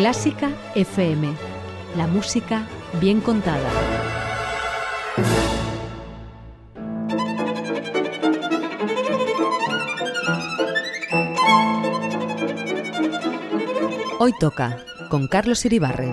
Clásica FM. La música bien contada. Hoy toca con Carlos Iribarren.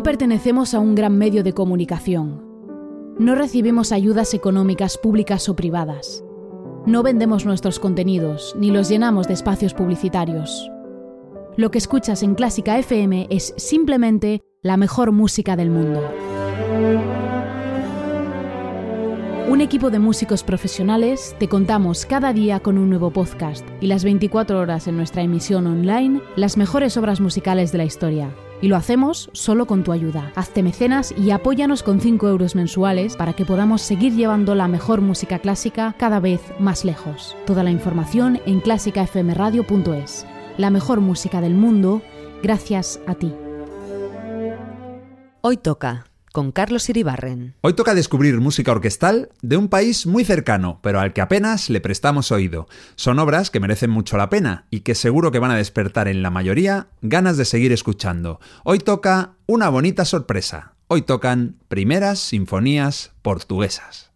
No pertenecemos a un gran medio de comunicación. No recibimos ayudas económicas públicas o privadas. No vendemos nuestros contenidos ni los llenamos de espacios publicitarios. Lo que escuchas en Clásica FM es simplemente la mejor música del mundo. Un equipo de músicos profesionales te contamos cada día con un nuevo podcast y las 24 horas en nuestra emisión online las mejores obras musicales de la historia. Y lo hacemos solo con tu ayuda. Hazte mecenas y apóyanos con 5 euros mensuales para que podamos seguir llevando la mejor música clásica cada vez más lejos. Toda la información en clásicafmradio.es. La mejor música del mundo, gracias a ti. Hoy toca con Carlos Iribarren. Hoy toca descubrir música orquestal de un país muy cercano, pero al que apenas le prestamos oído. Son obras que merecen mucho la pena y que seguro que van a despertar en la mayoría ganas de seguir escuchando. Hoy toca una bonita sorpresa. Hoy tocan primeras sinfonías portuguesas.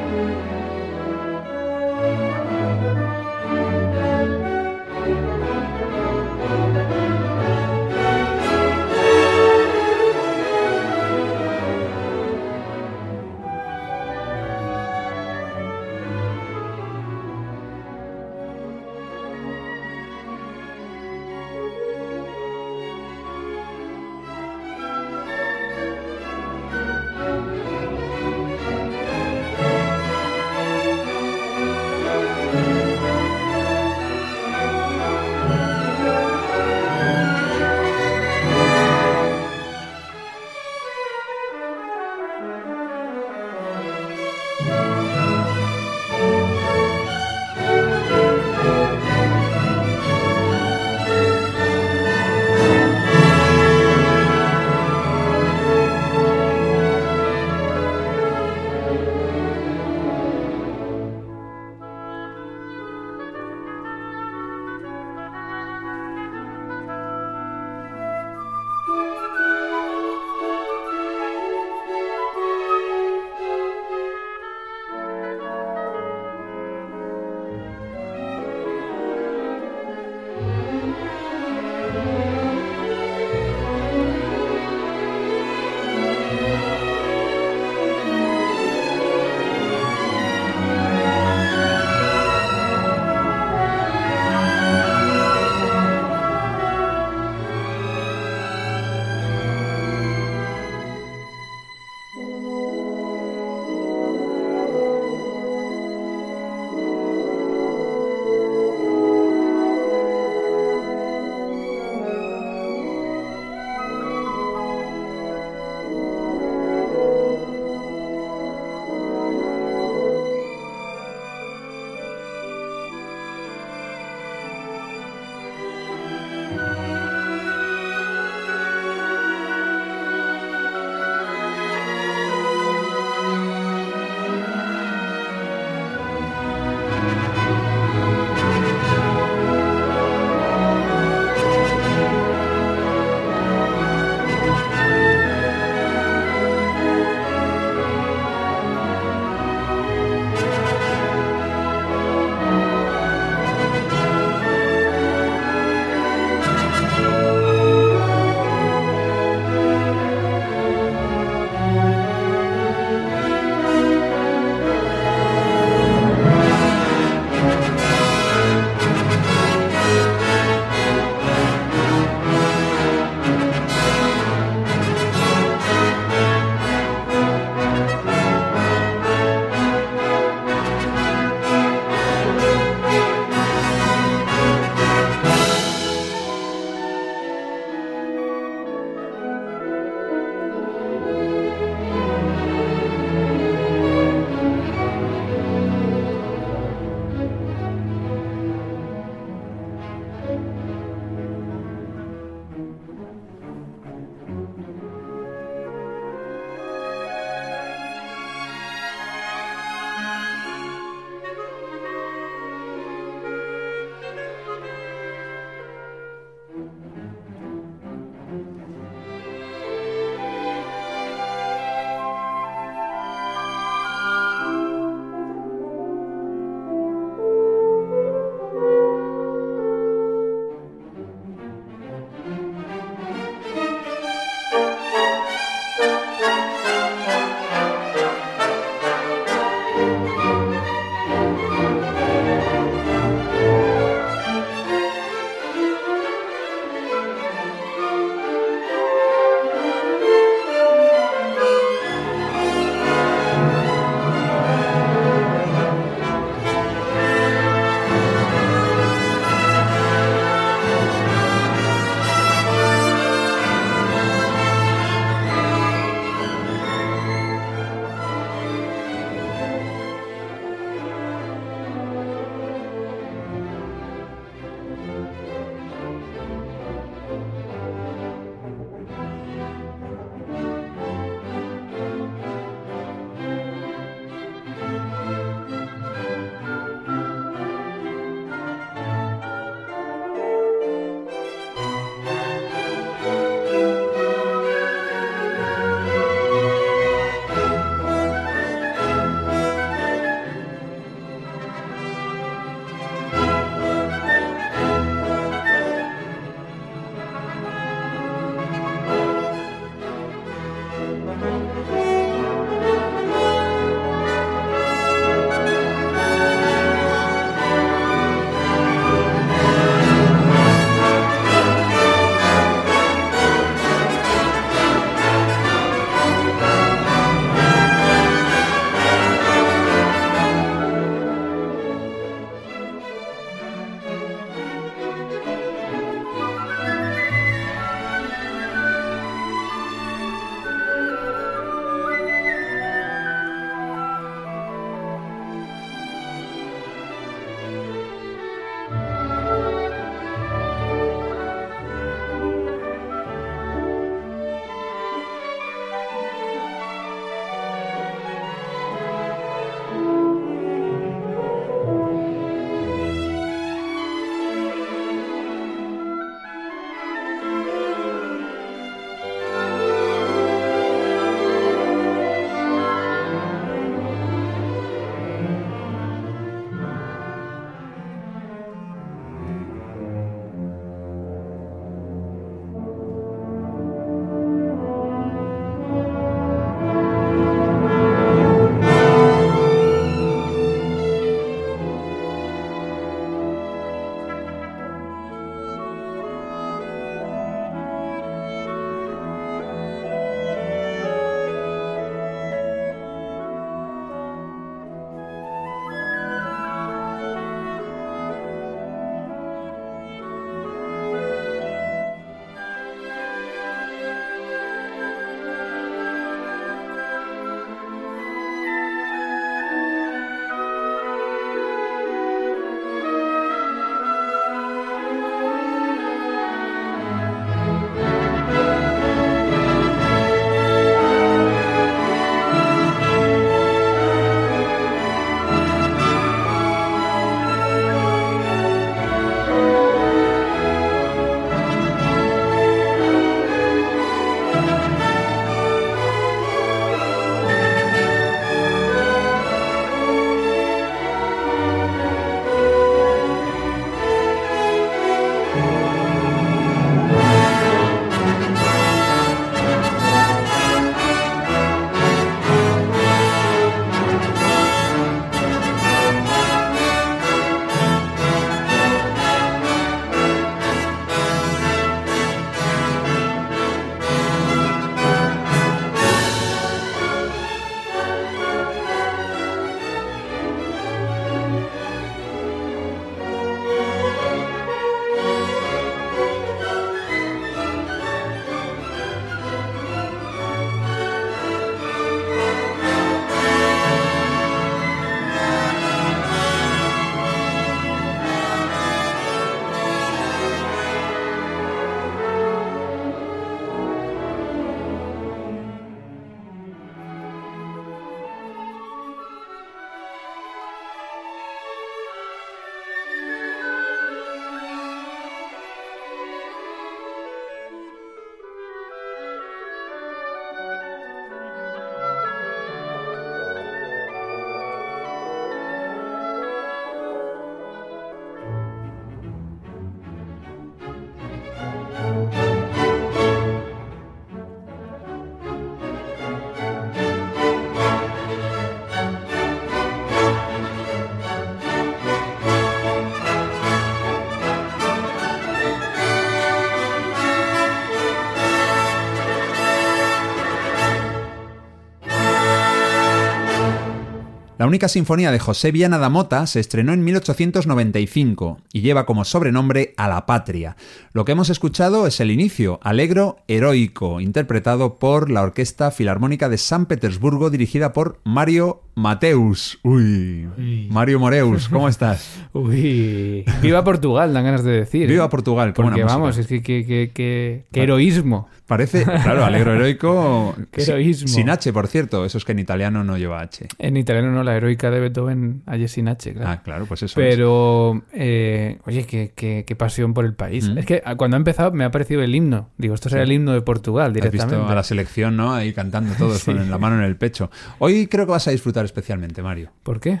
La única sinfonía de José Viana da Mota se estrenó en 1895 y lleva como sobrenombre A la Patria. Lo que hemos escuchado es el inicio, alegro heroico, interpretado por la Orquesta Filarmónica de San Petersburgo dirigida por Mario Mateus. Uy, Mario Moreus, ¿cómo estás? Uy, viva Portugal, dan ganas de decir. Viva ¿eh? Portugal, Porque vamos, es que, qué heroísmo. Parece, claro, alegro heroico. Qué heroísmo. Sin H, por cierto. Eso es que en italiano no lleva H. En italiano no, la heroica de Beethoven allí sin H, claro. Ah, claro, pues eso. Pero, eh, oye, qué, qué, pasión por el país. Mm. Es que cuando ha empezado me ha parecido el himno. Digo, esto será el himno de Portugal directamente. Has visto a la selección, ¿no? Ahí cantando todos con la mano en el pecho. Hoy creo que vas a disfrutar especialmente, Mario. ¿Por qué?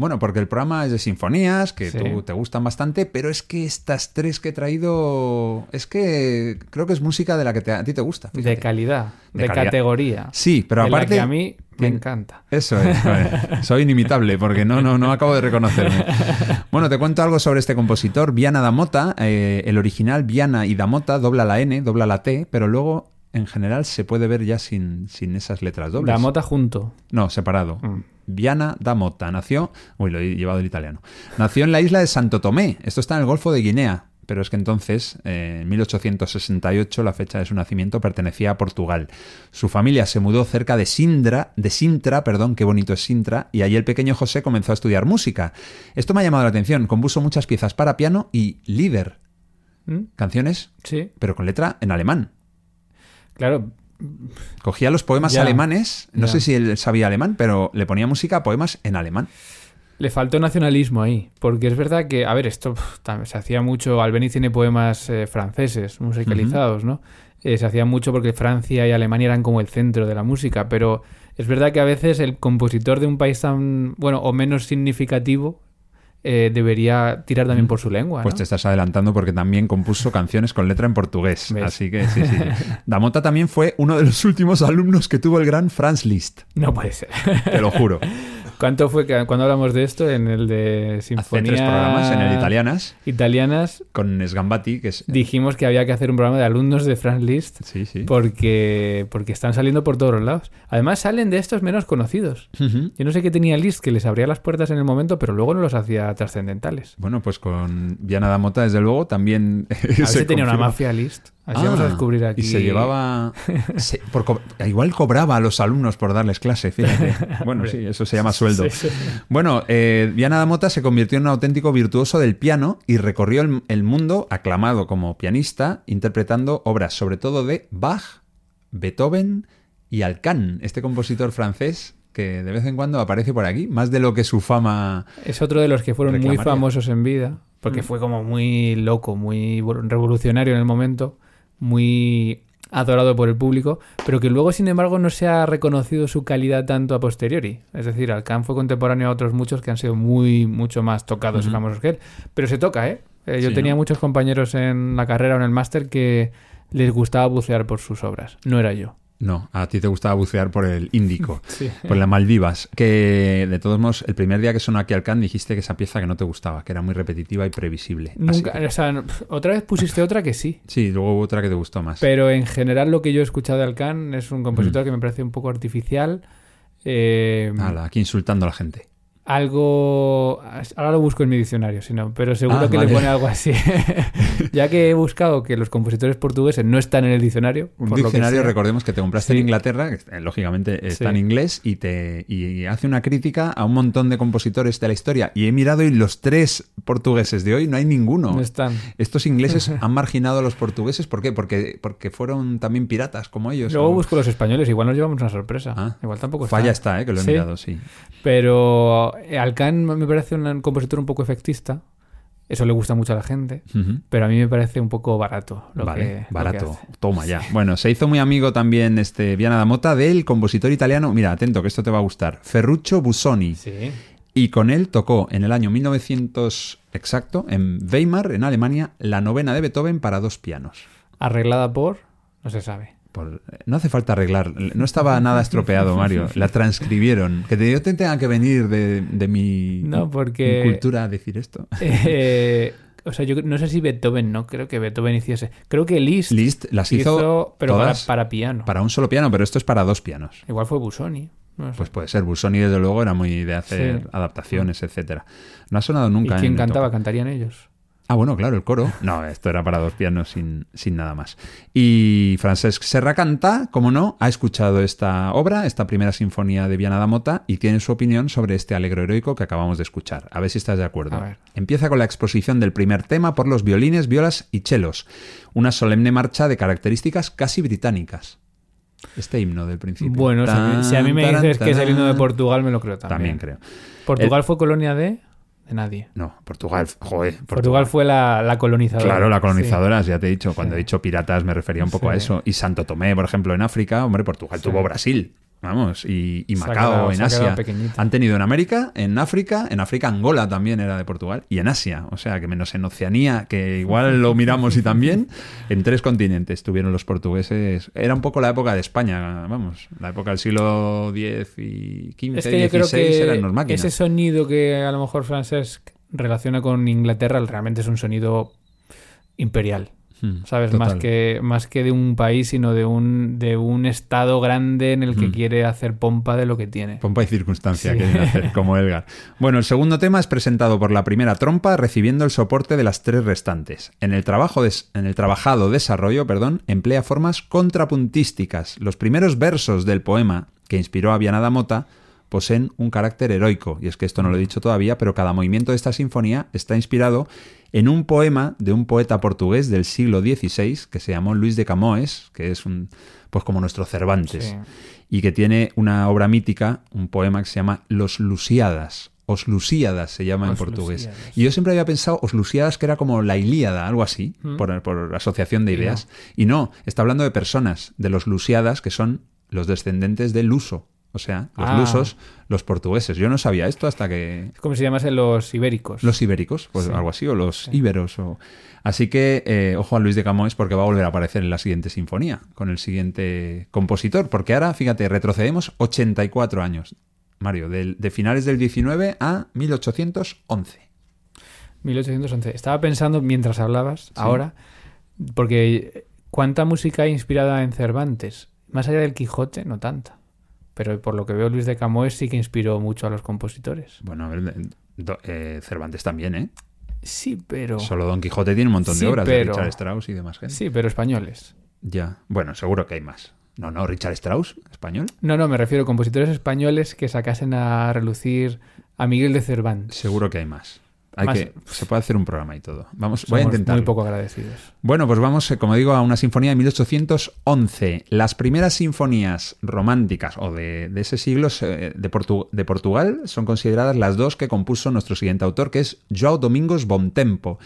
Bueno, porque el programa es de sinfonías, que tú, te gustan bastante, pero es que estas tres que he traído, es que creo que es música de la que a ti te gusta. De calidad, de, categoría. Sí, pero aparte... que a mí me encanta. Eso es, soy inimitable porque no, no, no acabo de reconocerme. Bueno, te cuento algo sobre este compositor, Viana da Mota. Eh, el original Viana y da Mota dobla la N, dobla la T, pero luego en general se puede ver ya sin, sin esas letras dobles. Da Mota junto. No, separado. Mm. Viana da Mota. Nació, uy, lo he llevado el italiano. Nació en la isla de Santo Tomé. Esto está en el Golfo de Guinea. Pero es que entonces, en 1868, la fecha de su nacimiento pertenecía a Portugal. Su familia se mudó cerca de Sindra, de Sintra, perdón, qué bonito es Sintra, y allí el pequeño José comenzó a estudiar música. Esto me ha llamado la atención. Compuso muchas piezas para piano y líder. ¿Mm? Canciones, sí. pero con letra en alemán. Claro, Cogía los poemas alemanes, no sé si él sabía alemán, pero le ponía música a poemas en alemán. Le faltó nacionalismo ahí, porque es verdad que, a ver, esto se hacía mucho, Albeni tiene poemas eh, franceses musicalizados, ¿no? Eh, se hacía mucho porque Francia y Alemania eran como el centro de la música, pero es verdad que a veces el compositor de un país tan, bueno, o menos significativo, eh, debería tirar también por su lengua. Pues te estás adelantando porque también compuso canciones con letra en portugués. Así que sí, sí. Damota también fue uno de los últimos alumnos que tuvo el gran Franz Liszt. No puede ser. Te lo juro. ¿Cuánto fue que, cuando hablamos de esto? En el de Sinfonía... Hace tres programas, en el Italianas. Italianas. Con Sgambati, que es... Dijimos que había que hacer un programa de alumnos de Franz Liszt. Sí, sí. Porque, porque están saliendo por todos los lados. Además salen de estos menos conocidos. Yo no sé qué tenía Liszt que les abría las puertas en el momento, pero luego no los hacía trascendentales. Bueno, pues con Viana da Mota, desde luego, también... A si tenía una mafia Liszt. Así vamos a ah, descubrir aquí. Y se llevaba. igual cobraba a los alumnos por darles clase, fíjate. Bueno, sí, eso se llama sueldo. Bueno, eh, Diana Damota se convirtió en un auténtico virtuoso del piano y recorrió el, mundo, aclamado como pianista, interpretando obras sobre todo de Bach, Beethoven y Alcan, este compositor francés que de vez en cuando aparece por aquí, más de lo que su fama. Es otro de los que fueron muy famosos en vida, porque mm. fue como muy loco, muy revolucionario en el momento muy adorado por el público, pero que luego, sin embargo, no se ha reconocido su calidad tanto a posteriori. Es decir, Alcan fue contemporáneo a otros muchos que han sido muy, mucho más tocados y famosos que él. Pero se toca, ¿eh? Eh, yo Sí, tenía ¿no? muchos compañeros en la carrera o en el máster que les gustaba bucear por sus obras. No era yo. No, a ti te gustaba bucear por el Índico, Sí. por las Maldivas. Que de todos modos, el primer día que sonó aquí Alcan dijiste que esa pieza que no te gustaba, que era muy repetitiva y previsible. Así Nunca, que- o sea, no- otra vez pusiste otra que sí. sí, luego hubo otra que te gustó más. Pero en general lo que yo he escuchado de Alcan es un compositor que me parece un poco artificial. eh, aquí insultando a la gente. Algo. Ahora lo busco en mi diccionario, si no, pero seguro Ah, que vale. le pone algo así. ya que he buscado que los compositores portugueses no están en el diccionario. Un por lo que diccionario, recordemos que te compraste Sí. en Inglaterra, que eh, lógicamente está Sí. en inglés, y te y hace una crítica a un montón de compositores de la historia. Y he mirado y los tres portugueses de hoy no hay ninguno. No están. Estos ingleses han marginado a los portugueses. ¿Por qué? Porque, porque fueron también piratas como ellos. Luego o- busco los españoles, igual nos llevamos una sorpresa. Ah. Igual tampoco Falla está, ¿eh? que lo he Sí. mirado, sí. Pero Alcan me parece un compositor un poco efectista. Eso le gusta mucho a la gente. Pero a mí me parece un poco barato. Lo vale, que, lo que barato. hace. Toma ya. Bueno, se hizo muy amigo también este Viana da Mota del compositor italiano. Mira, atento, que esto te va a gustar. Ferruccio Busoni. Sí. Y con él tocó en el año 1900 exacto, en Weimar, en Alemania, la novena de Beethoven para dos pianos. Arreglada por. No se sabe. Por- no hace falta arreglar, no estaba nada estropeado, Mario. La transcribieron. Que yo te tenga que venir de, de mi, No, porque- mi cultura a decir esto. Eh, o sea, yo no sé si Beethoven, no creo que Beethoven hiciese. Creo que Liszt, Liszt las hizo, pero para, todas para piano. para un solo piano, pero esto es para dos pianos. Igual fue Busoni. no sé. Pues puede ser. Busoni, desde luego, era muy de hacer Sí. adaptaciones, etcétera. No ha sonado ¿Y nunca. quién en cantaba? ¿Cantarían ellos? Ah, bueno, claro, el coro. No, esto era para dos pianos sin, sin nada más. Y Francesc Serra canta, como no, ha escuchado esta obra, esta primera sinfonía de Viana da Mota, y tiene su opinión sobre este alegro heroico que acabamos de escuchar. A ver si estás de acuerdo. A ver. Empieza con la exposición del primer tema por los violines, violas y chelos. Una solemne marcha de características casi británicas. Este himno del principio. Bueno, si a mí- si a mí me Tan, dices que es el himno de. Portugal, me lo creo también. También creo. ¿Portugal fue colonia de? De nadie. No, Portugal, joder. Portugal, fue la, la colonizadora. Claro, la Sí. colonizadora, ya te he dicho. Cuando Sí. he dicho piratas me refería un poco a eso. Y Santo Tomé, por ejemplo, en África, hombre, Portugal tuvo Brasil. Vamos, y, Macao quedado- en Asia. Han tenido en América, en África, en África Angola también era de Portugal, y en Asia, o sea que menos en Oceanía, que igual lo miramos y también, en tres continentes tuvieron los portugueses. Era un poco la época de España, vamos, la época del siglo X y XV, Es que yo creo eran los que máquinas. ese sonido que a lo mejor Francesc relaciona con Inglaterra realmente es un sonido imperial. Hmm, ¿Sabes? total. Más que, más que de un país, sino de un, de un estado grande en el que Mm. quiere hacer pompa de lo que tiene. Pompa y circunstancia Sí. quieren hacer, como Edgar. Bueno, el segundo tema es presentado por la primera trompa, recibiendo el soporte de las tres restantes. En el, trabajo en el trabajado desarrollo, perdón, emplea formas contrapuntísticas. Los primeros versos del poema que inspiró a Viana da Mota poseen un carácter heroico, y es que esto no lo he dicho todavía, pero cada movimiento de esta sinfonía está inspirado en un poema de un poeta portugués del siglo XVI que se llamó Luis de Camões, que es un pues como nuestro Cervantes Sí. y que tiene una obra mítica, un poema que se llama Los Lusíadas. Os Lusíadas se llama en portugués. Y yo siempre había pensado Os Lusíadas que era como la Ilíada, algo así, Mm. por, por asociación de Y no. ideas. Y no, está hablando de personas, de los Lusíadas, que son los descendentes del Luso. O sea, los Ah. lusos, los portugueses. Yo no sabía esto hasta que Es como si llamasen los ibéricos. los ibéricos, pues Sí. algo así, o los íberos. O... Así que eh, ojo a Luis de Camões porque va a volver a aparecer en la siguiente sinfonía, con el siguiente compositor, porque ahora, fíjate, retrocedemos 84 años, Mario, de finales del 19 a 1811. 1811. Estaba pensando mientras hablabas, ahora, porque ¿cuánta música hay inspirada en Cervantes? Más allá del Quijote, no tanta. Pero por lo que veo, Luis de Camões sí que inspiró mucho a los compositores. Bueno, a ver, do- eh, Cervantes también, ¿eh? Sí, pero... Solo Don Quijote tiene un montón Sí, de obras de Richard Strauss y demás gente. Sí, pero españoles. Ya, bueno, seguro que hay más. No, no, Richard Strauss, español. No, no, me refiero a compositores españoles que sacasen a relucir a Miguel de Cervantes. Seguro que hay más. Hay Más- que, se puede hacer un programa y todo. Vamos, voy a intentar. muy poco agradecidos. Bueno, pues vamos, eh, como digo, a una sinfonía de 1811. Las primeras sinfonías románticas o de, de ese siglo eh, de, Portu- de Portugal son consideradas las dos que compuso nuestro siguiente autor, que es João Domingos Bontempo.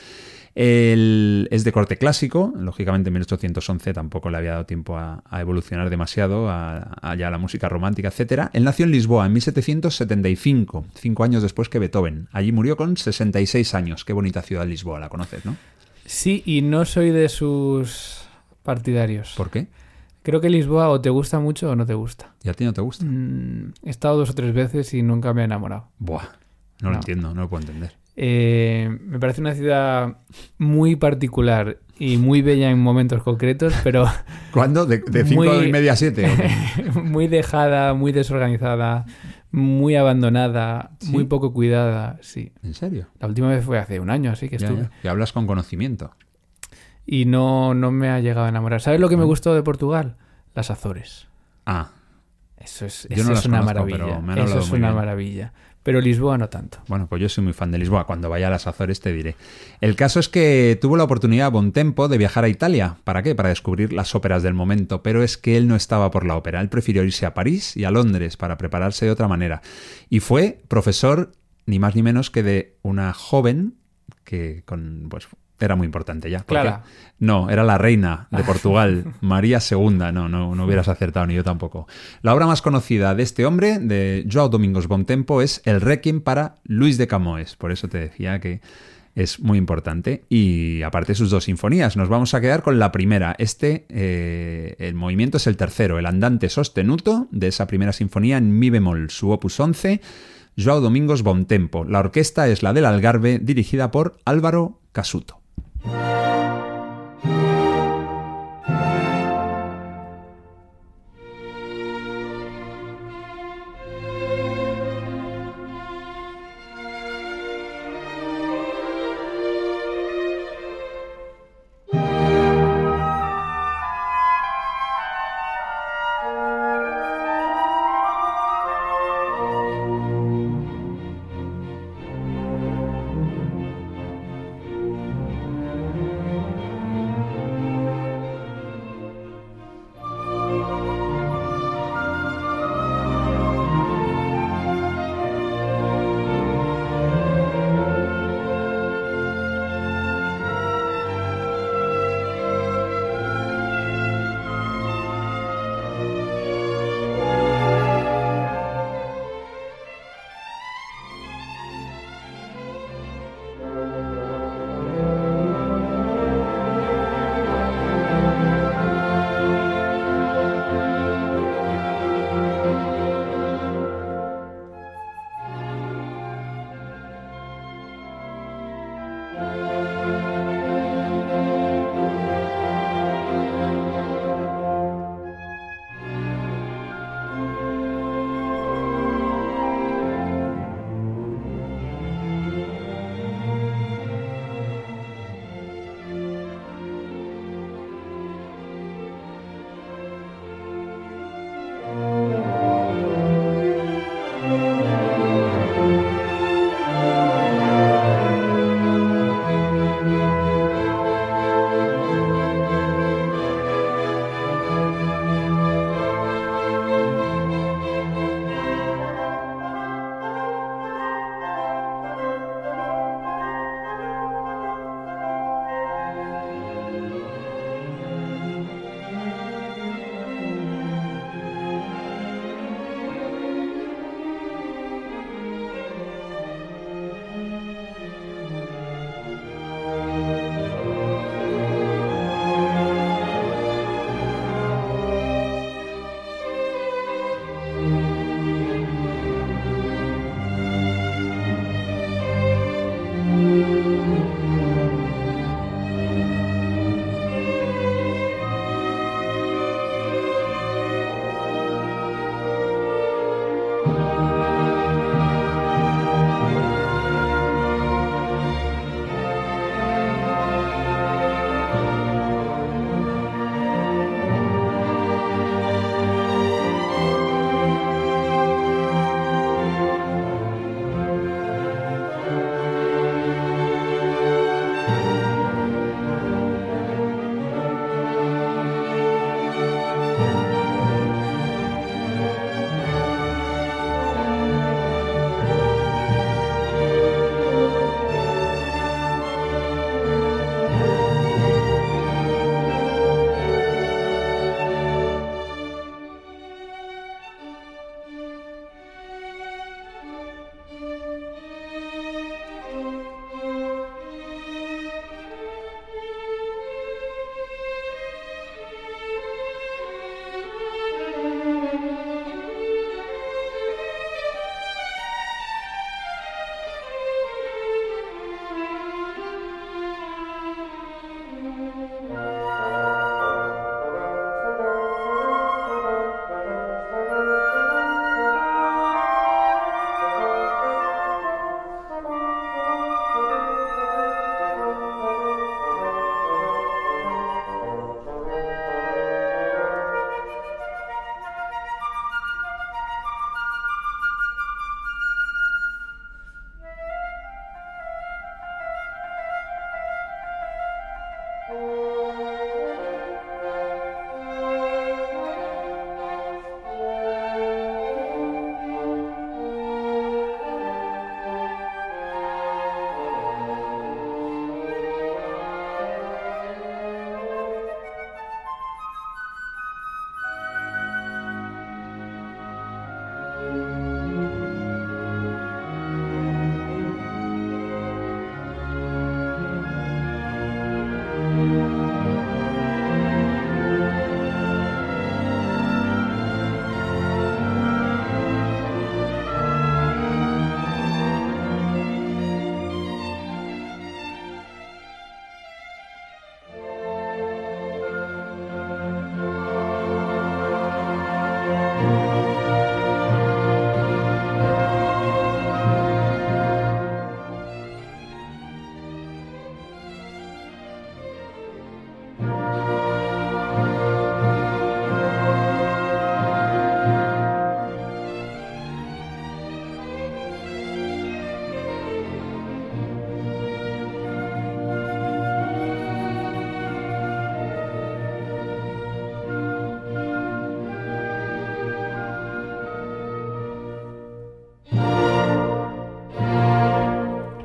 El- es de corte clásico, lógicamente en 1811 tampoco le había dado tiempo a, a evolucionar demasiado a, a ya la música romántica, etcétera. Él nació en Lisboa en 1775, cinco años después que Beethoven. Allí murió con 66 años. Qué bonita ciudad Lisboa, la conoces, ¿no? Sí, y no soy de sus partidarios. ¿Por qué? Creo que Lisboa o te gusta mucho o no te gusta. ¿Y a ti no te gusta? Mm, he estado dos o tres veces y nunca me he enamorado. Buah, no, lo No. entiendo, no lo puedo entender. Eh, me parece una ciudad muy particular y muy bella en momentos concretos, pero ¿Cuándo? ¿De, de cinco Muy- y media a siete? muy dejada, muy desorganizada, muy abandonada, ¿Sí? muy poco cuidada. Sí. ¿En serio? La última vez fue hace un año, así que Ya, estuve. ya. Y hablas con conocimiento. Y no, no me ha llegado a enamorar. ¿Sabes lo que me gustó de Portugal? Las Azores. Ah, Eso es, eso no es una conozco, maravilla. Eso es una bien. maravilla. Pero Lisboa no tanto. Bueno, pues yo soy muy fan de Lisboa. Cuando vaya a las Azores te diré. El caso es que tuvo la oportunidad a buen tempo de viajar a Italia. ¿Para qué? Para descubrir las óperas del momento. Pero es que él no estaba por la ópera. Él prefirió irse a París y a Londres para prepararse de otra manera. Y fue profesor ni más ni menos que de una joven que con pues era muy importante ya. Clara. No, era la reina de Portugal, María II. No, no, no hubieras acertado ni yo tampoco. La obra más conocida de este hombre, de Joao Domingos Bontempo, es El Requiem para Luis de Camões. Por eso te decía que es muy importante. Y aparte sus dos sinfonías, nos vamos a quedar con la primera. Este, eh, el movimiento es el tercero, el andante sostenuto de esa primera sinfonía en mi bemol, su opus 11. Joao Domingos Bontempo. La orquesta es la del Algarve, dirigida por Álvaro Casuto.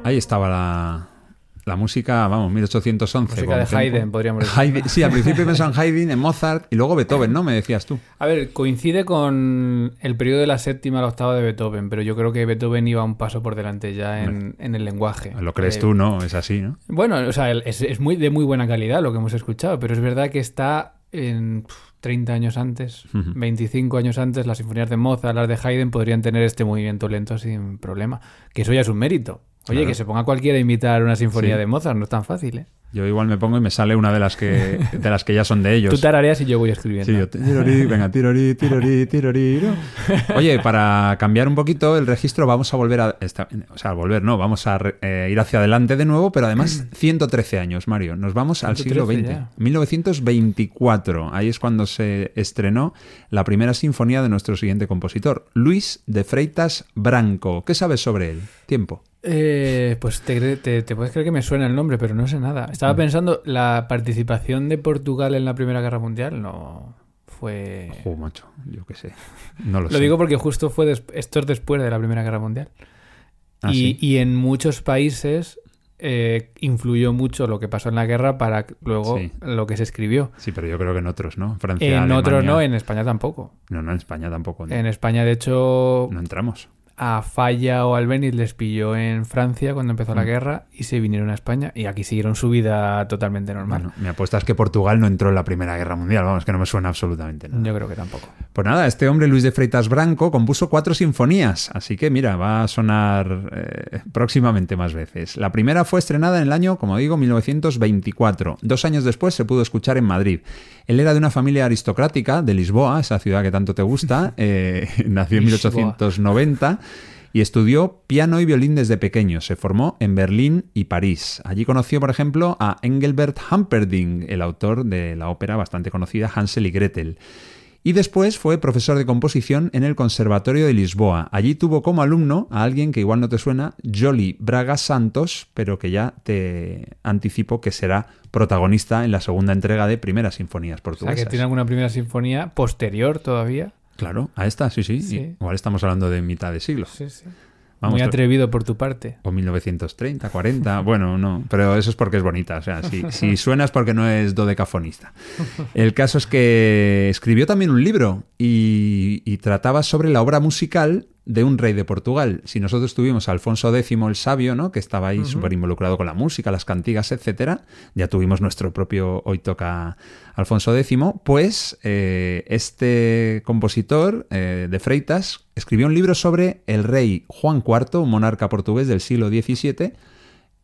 Ahí estaba la, la música, vamos, 1811. Música de. Haydn, podríamos decir. Haydn- sí, al principio pensaba en Haydn, en Mozart y luego Beethoven, ¿no? Me decías tú. A ver, coincide con el periodo de la séptima a la octava de Beethoven, pero yo creo que Beethoven iba un paso por delante ya en, en el lenguaje. Lo crees Eh, tú, ¿no? Es así, ¿no? Bueno, o sea, es, es muy de muy buena calidad lo que hemos escuchado, pero es verdad que está en pf, 30 años antes, Ujú. 25 años antes, las sinfonías de Mozart, las de Haydn podrían tener este movimiento lento sin problema. Que eso ya es un mérito. Oye, Claro. que se ponga cualquiera a imitar una sinfonía Sí. de Mozart, no es tan fácil, ¿eh? Yo igual me pongo y me sale una de las que, de las que ya son de ellos. Tú tarareas y yo voy escribiendo. Sí, yo tirorí, venga, tirorí, tirorí, tirorí. ¿no? Oye, para cambiar un poquito el registro, vamos a volver a. esta- o sea, volver, no, vamos a re- eh, ir hacia adelante de nuevo, pero además 113 años, Mario. Nos vamos al siglo 113 XX. ya. 1924. Ahí es cuando se estrenó la primera sinfonía de nuestro siguiente compositor, Luis de Freitas Branco. ¿Qué sabes sobre él? Tiempo. Eh, pues te, te- te puedes creer que me suena el nombre, pero no sé nada. Mm. Estaba pensando, la participación de Portugal en la Primera Guerra Mundial no fue... Jo, macho, yo qué sé. No lo, Lo sé. digo porque justo fue des- esto es después de la Primera Guerra Mundial. Ah, y, ¿sí? y en muchos países eh, influyó mucho lo que pasó en la guerra para luego Sí. lo que se escribió. Sí, pero yo creo que en otros, ¿no? Francia, En Alemania- otros no, en España tampoco. No, no, en España tampoco. No, En España, de hecho, No entramos. A Falla o Albeniz les pilló en Francia cuando empezó la Mm. guerra y se vinieron a España y aquí siguieron su vida totalmente normal. Bueno, mi apuesta es que Portugal no entró en la Primera Guerra Mundial. Vamos, que no me suena absolutamente nada. Yo creo que tampoco. Pues nada, este hombre, Luis de Freitas Branco, compuso cuatro sinfonías. Así que mira, va a sonar eh, próximamente más veces. La primera fue estrenada en el año, como digo, 1924. Dos años después se pudo escuchar en Madrid. Él era de una familia aristocrática de Lisboa, esa ciudad que tanto te gusta. eh, nació en Lisboa. 1890 y estudió piano y violín desde pequeño. Se formó en Berlín y París. Allí conoció, por ejemplo, a Engelbert Humperdinck, el autor de la ópera bastante conocida Hansel y Gretel. Y después fue profesor de composición en el Conservatorio de Lisboa. Allí tuvo como alumno a alguien que igual no te suena, Jolly Braga Santos, pero que ya te anticipo que será protagonista en la segunda entrega de Primeras Sinfonías O sea, Portuguesas. que tiene alguna primera sinfonía posterior todavía. Claro, a esta, sí, sí. Sí. Igual estamos hablando de mitad de siglo. Sí, sí. Vamos, Muy atrevido por tu parte. O 1930, 40, bueno, no, pero eso es porque es bonita, o sea, si, si suena es porque no es dodecafonista. El caso es que escribió también un libro y, y trataba sobre la obra musical de un rey de Portugal. Si nosotros tuvimos a Alfonso X el Sabio, ¿no? que estaba ahí súper involucrado con la música, las cantigas, etcétera, ya tuvimos nuestro propio Hoy toca Alfonso X, pues eh, este compositor eh, de Freitas escribió un libro sobre el rey Juan IV, un monarca portugués del siglo XVII,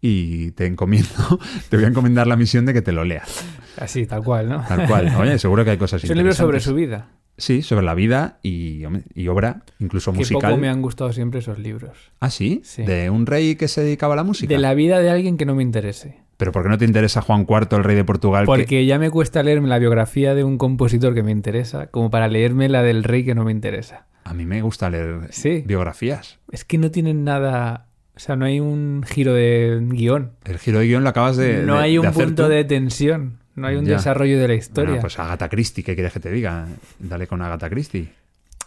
y te encomiendo, te voy a encomendar la misión de que te lo leas. Así, tal cual, ¿no? Tal cual. Oye, seguro que hay cosas Es un libro sobre su vida. Sí, sobre la vida y, obra, incluso Que musical. poco me han gustado siempre esos libros. Ah, ¿sí? Sí. De un rey que se dedicaba a la música. De la vida de alguien que no me interese. Pero ¿por qué no te interesa Juan IV, el rey de Portugal? que- Porque ya me cuesta leerme la biografía de un compositor que me interesa, como para leerme la del rey que no me interesa. A mí me gusta leer Sí. biografías. Es que no tienen nada. O sea, no hay un giro de guion. El giro de guion lo acabas de no de- hay un punto tú. de tensión. No hay un Ya. desarrollo de la historia. Bueno, pues Agatha Christie, ¿qué quieres que te diga? Dale con Agatha Christie.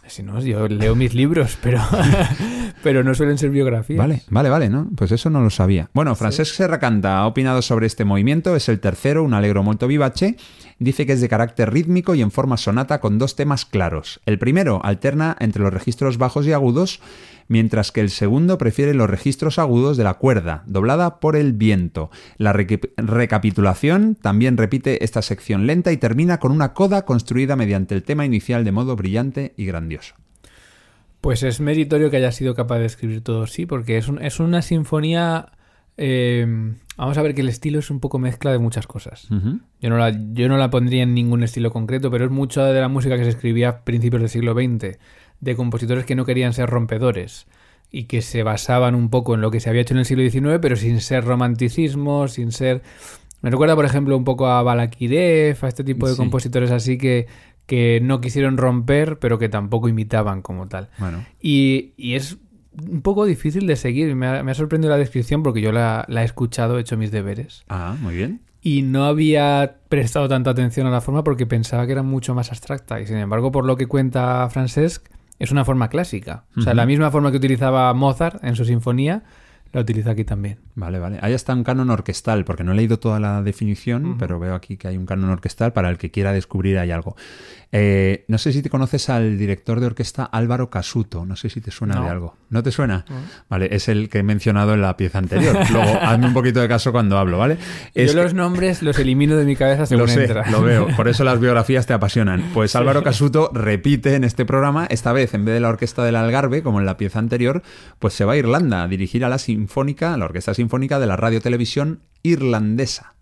Si no, yo leo mis libros, pero, pero no suelen ser biografías. Vale, vale, vale, ¿no? Pues eso no lo sabía. Bueno, Francesc Serracanta ha opinado sobre este movimiento, es el tercero, un alegro molto vivace. Dice que es de carácter rítmico y en forma sonata con dos temas claros. El primero alterna entre los registros bajos y agudos, mientras que el segundo prefiere los registros agudos de la cuerda, doblada por el viento. La recapitulación también repite esta sección lenta y termina con una coda construida mediante el tema inicial de modo brillante y grandioso. Pues es meritorio que haya sido capaz de escribir todo así, porque es, es una sinfonía. Eh, vamos a ver que el estilo es un poco mezcla de muchas cosas. Yo no, la, yo no la pondría en ningún estilo concreto, pero es mucha de la música que se escribía a principios del siglo XX, de compositores que no querían ser rompedores y que se basaban un poco en lo que se había hecho en el siglo XIX, pero sin ser romanticismo, sin ser... Me recuerda, por ejemplo, un poco a Balakirev, a este tipo de Sí. compositores así que, que no quisieron romper, pero que tampoco imitaban como tal. Bueno, Y, y es un poco difícil de seguir. Me ha, me ha sorprendido la descripción porque yo la, la he escuchado, he hecho mis deberes. ah, muy bien. Y no había prestado tanta atención a la forma porque pensaba que era mucho más abstracta. Y sin embargo, por lo que cuenta Francesc, es una forma clásica. O sea, la misma forma que utilizaba Mozart en su sinfonía, la utiliza aquí también. Vale, vale. Ahí está un canon orquestal, porque no he leído toda la definición, pero veo aquí que hay un canon orquestal para el que quiera descubrir ahí algo. Eh, no sé si te conoces al director de orquesta Álvaro Casuto, no sé si te suena No. de algo. ¿No te suena? Vale, es el que he mencionado en la pieza anterior. Luego, hazme un poquito de caso cuando hablo, ¿vale? Es Yo los nombres los elimino de mi cabeza según lo sé, entra. lo veo. Por eso las biografías te apasionan. Pues Álvaro Casuto repite en este programa, esta vez en vez de la orquesta del Algarve, como en la pieza anterior, pues se va a Irlanda a dirigir a la sinfónica, a la orquesta sinfónica de la radio televisión irlandesa.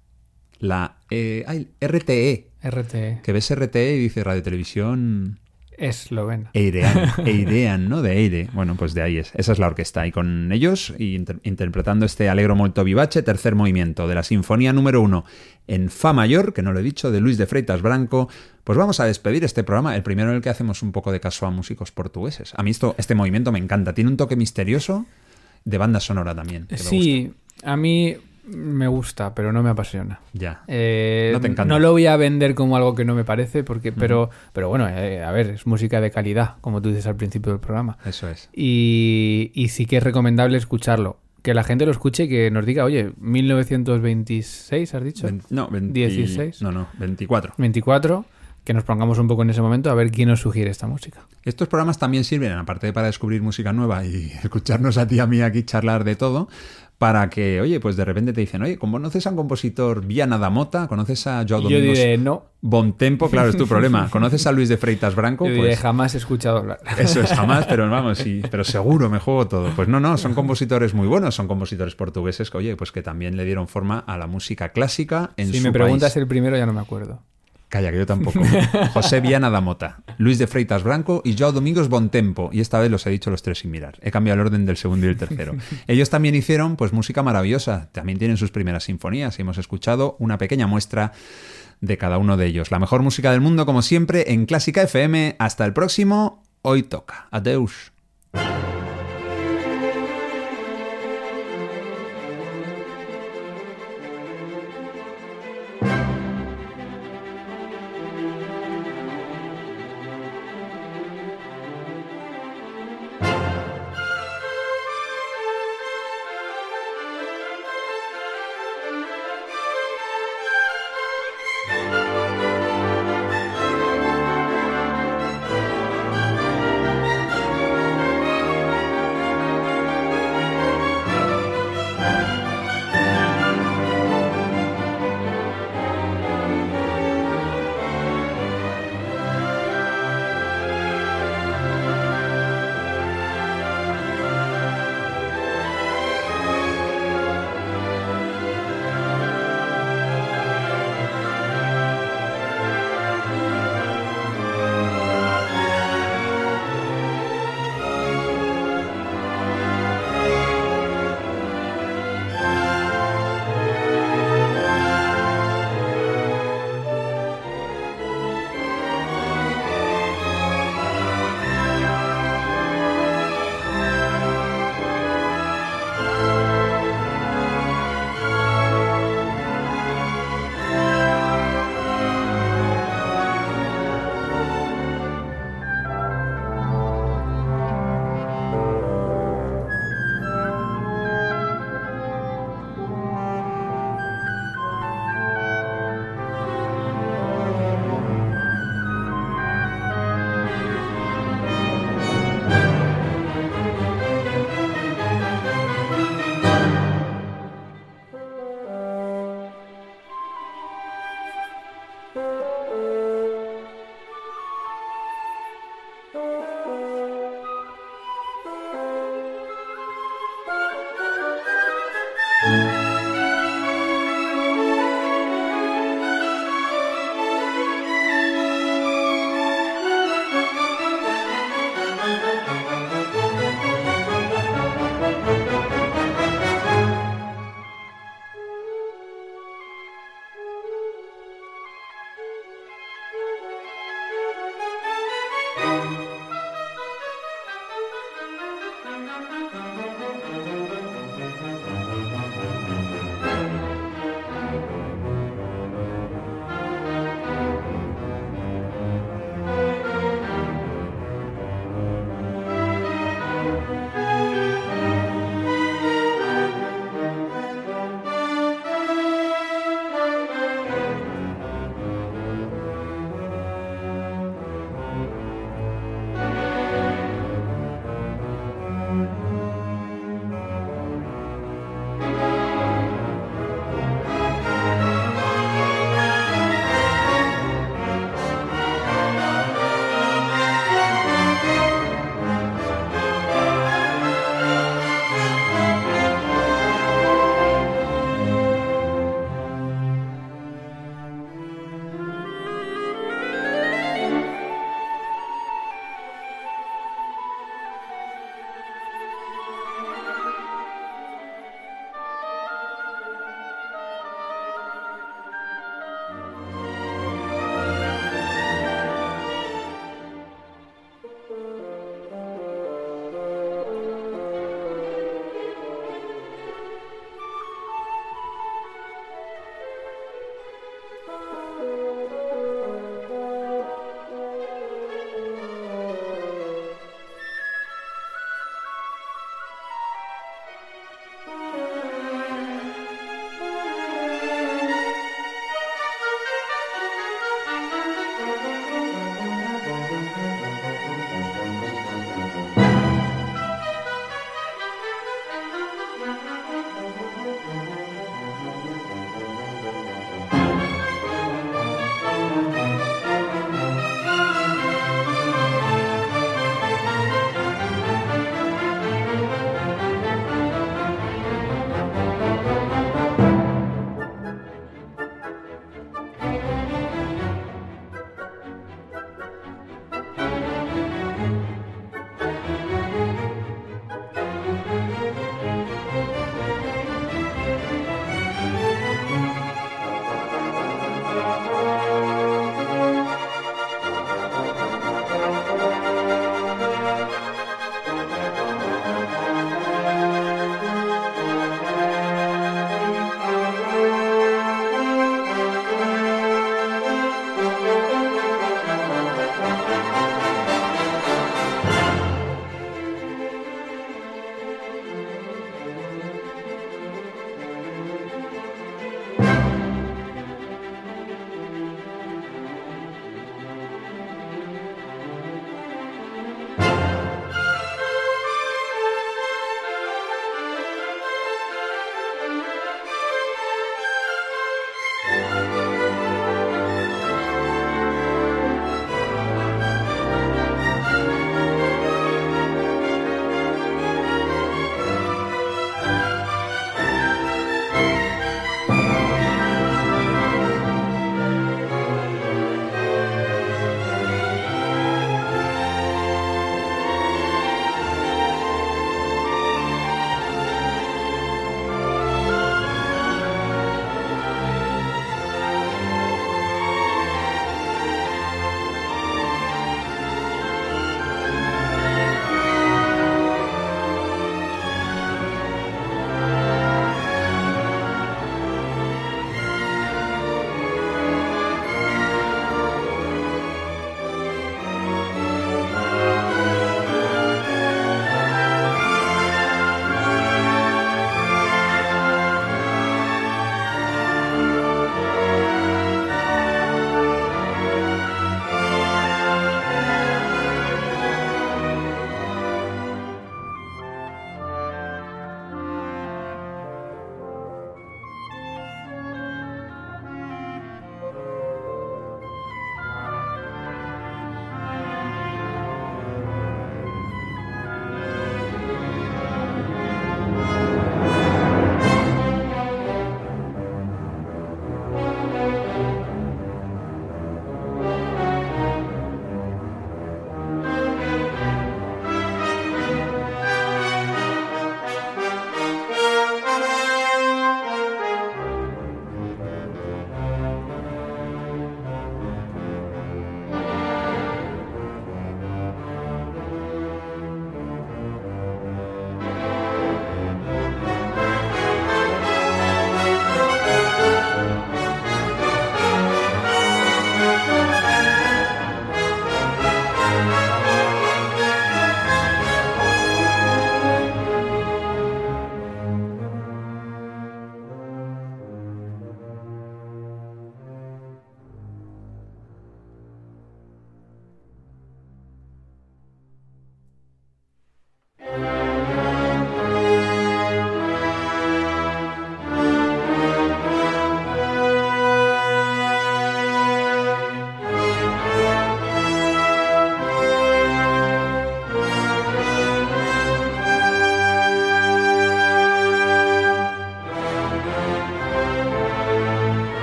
La eh, ay, RTE. RT Que ves RTE y dice radio televisión eslovena. Eirean, Eirean, ¿no? De Eire. Bueno, pues de ahí es. Esa es la orquesta. Y con ellos, y inter- interpretando este Alegro molto vivace, tercer movimiento de la Sinfonía número uno en Fa mayor, que no lo he dicho, de Luis de Freitas Branco, pues vamos a despedir este programa, el primero en el que hacemos un poco de caso a músicos portugueses. A mí esto, este movimiento me encanta. Tiene un toque misterioso de banda sonora también. que me Sí, a mí me gusta, pero no me apasiona. Ya. Eh, No te encanta. no lo voy a vender como algo que no me parece, porque, pero, pero bueno, eh, a ver, es música de calidad, como tú dices al principio del programa. Eso es. Y, y sí que es recomendable escucharlo. Que la gente lo escuche y que nos diga, oye, 1926, has dicho? No, 20 16. No, no, 24. 24, que nos pongamos un poco en ese momento a ver quién nos sugiere esta música. Estos programas también sirven, aparte de para descubrir música nueva y escucharnos a ti y a mí aquí charlar de todo, para que, oye, pues de repente te dicen, oye, ¿conoces a un compositor Viana da Mota? ¿Conoces a Joao Y yo Domingos diré, no, Bontempo? Claro, es tu problema. ¿Conoces a Luis de Freitas Branco? yo diré, Pues jamás he escuchado hablar. eso es jamás, pero vamos, sí, pero seguro me juego todo. Pues no, no, son compositores muy buenos, son compositores portugueses que, oye, pues que también le dieron forma a la música clásica en si su me preguntas país. el primero ya no me acuerdo. Calla, que yo tampoco. José Viana da Mota, Luis de Freitas Branco y Joao Domingos Bontempo. Y esta vez los he dicho los tres sin mirar. He cambiado el orden del segundo y el tercero. Ellos también hicieron pues música maravillosa. También tienen sus primeras sinfonías y hemos escuchado una pequeña muestra de cada uno de ellos. La mejor música del mundo, como siempre, en Clásica FM. Hasta el próximo. Hoy toca. Adeus.